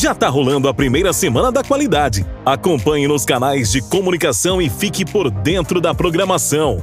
Já tá rolando a primeira semana da qualidade. Acompanhe nos canais de comunicação e fique por dentro da programação.